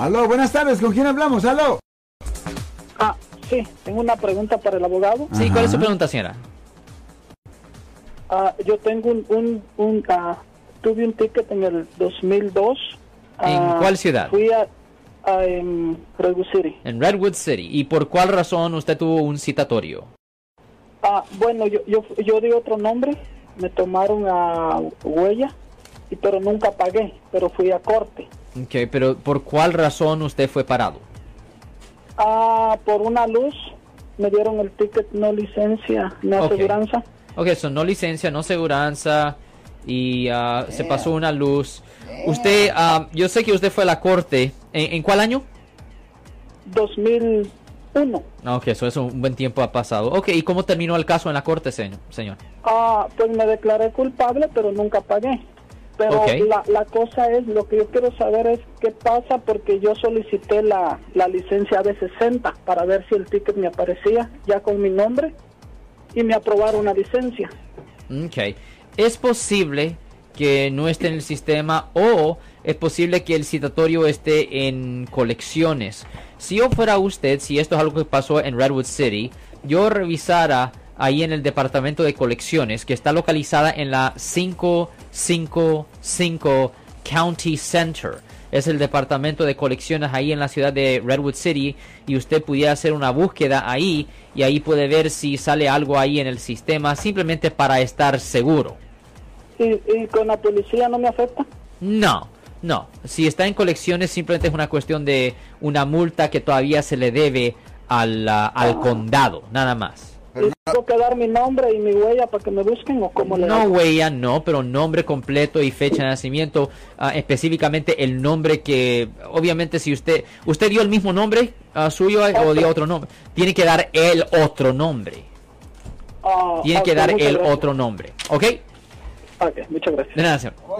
Aló, buenas tardes, ¿con quién hablamos? Aló. Ah, sí, tengo una pregunta para el abogado. Sí, ¿cuál es su pregunta, señora? Ah, yo tengo un, un, un, ah, tuve un ticket en el 2002. ¿En Ah, cuál ciudad? Fui a, a en Redwood City. En Redwood City. ¿Y por cuál razón usted tuvo un citatorio? Ah, bueno, yo, yo, yo di otro nombre, me tomaron a huella, y, pero nunca pagué, pero fui a corte. Ok, pero ¿por cuál razón usted fue parado? Ah, por una luz, me dieron el ticket no licencia, no Ok. aseguranza. Ok, son no licencia, no seguranza y ah, se pasó una luz. Usted, ah, yo sé que usted fue a la corte. ¿En, en cuál año? 2001. Ah, Ok, eso es un buen tiempo ha pasado. Ok, ¿y cómo terminó el caso en la corte, señor? señor? Ah, pues me declaré culpable, pero nunca pagué. Pero la, la cosa es, lo que yo quiero saber es qué pasa porque yo solicité la, la licencia de 60 para ver si el ticket me aparecía ya con mi nombre y me aprobaron una licencia. Ok. Es posible que no esté en el sistema o es posible que el citatorio esté en colecciones. Si yo fuera usted, si esto es algo que pasó en Redwood City, yo revisara ahí en el departamento de colecciones que está localizada en la 555 County Center. Es el departamento de colecciones ahí en la ciudad de Redwood City y usted pudiera hacer una búsqueda ahí y ahí puede ver si sale algo ahí en el sistema simplemente para estar seguro. ¿Y, y con la policía no me afecta? No, no. Si está en colecciones simplemente es una cuestión de una multa que todavía se le debe al, ah, al condado, nada más. ¿Y ¿Tengo que dar mi nombre y mi huella para que me busquen o cómo le No hago? huella, no, pero nombre completo y fecha de nacimiento, ah, específicamente el nombre que, obviamente si usted, usted dio el mismo nombre ah, suyo o dio otro nombre, tiene que dar el otro nombre, Ah, tiene que dar el gracias. otro nombre, ¿ok? Ok, muchas gracias. De nada, señor.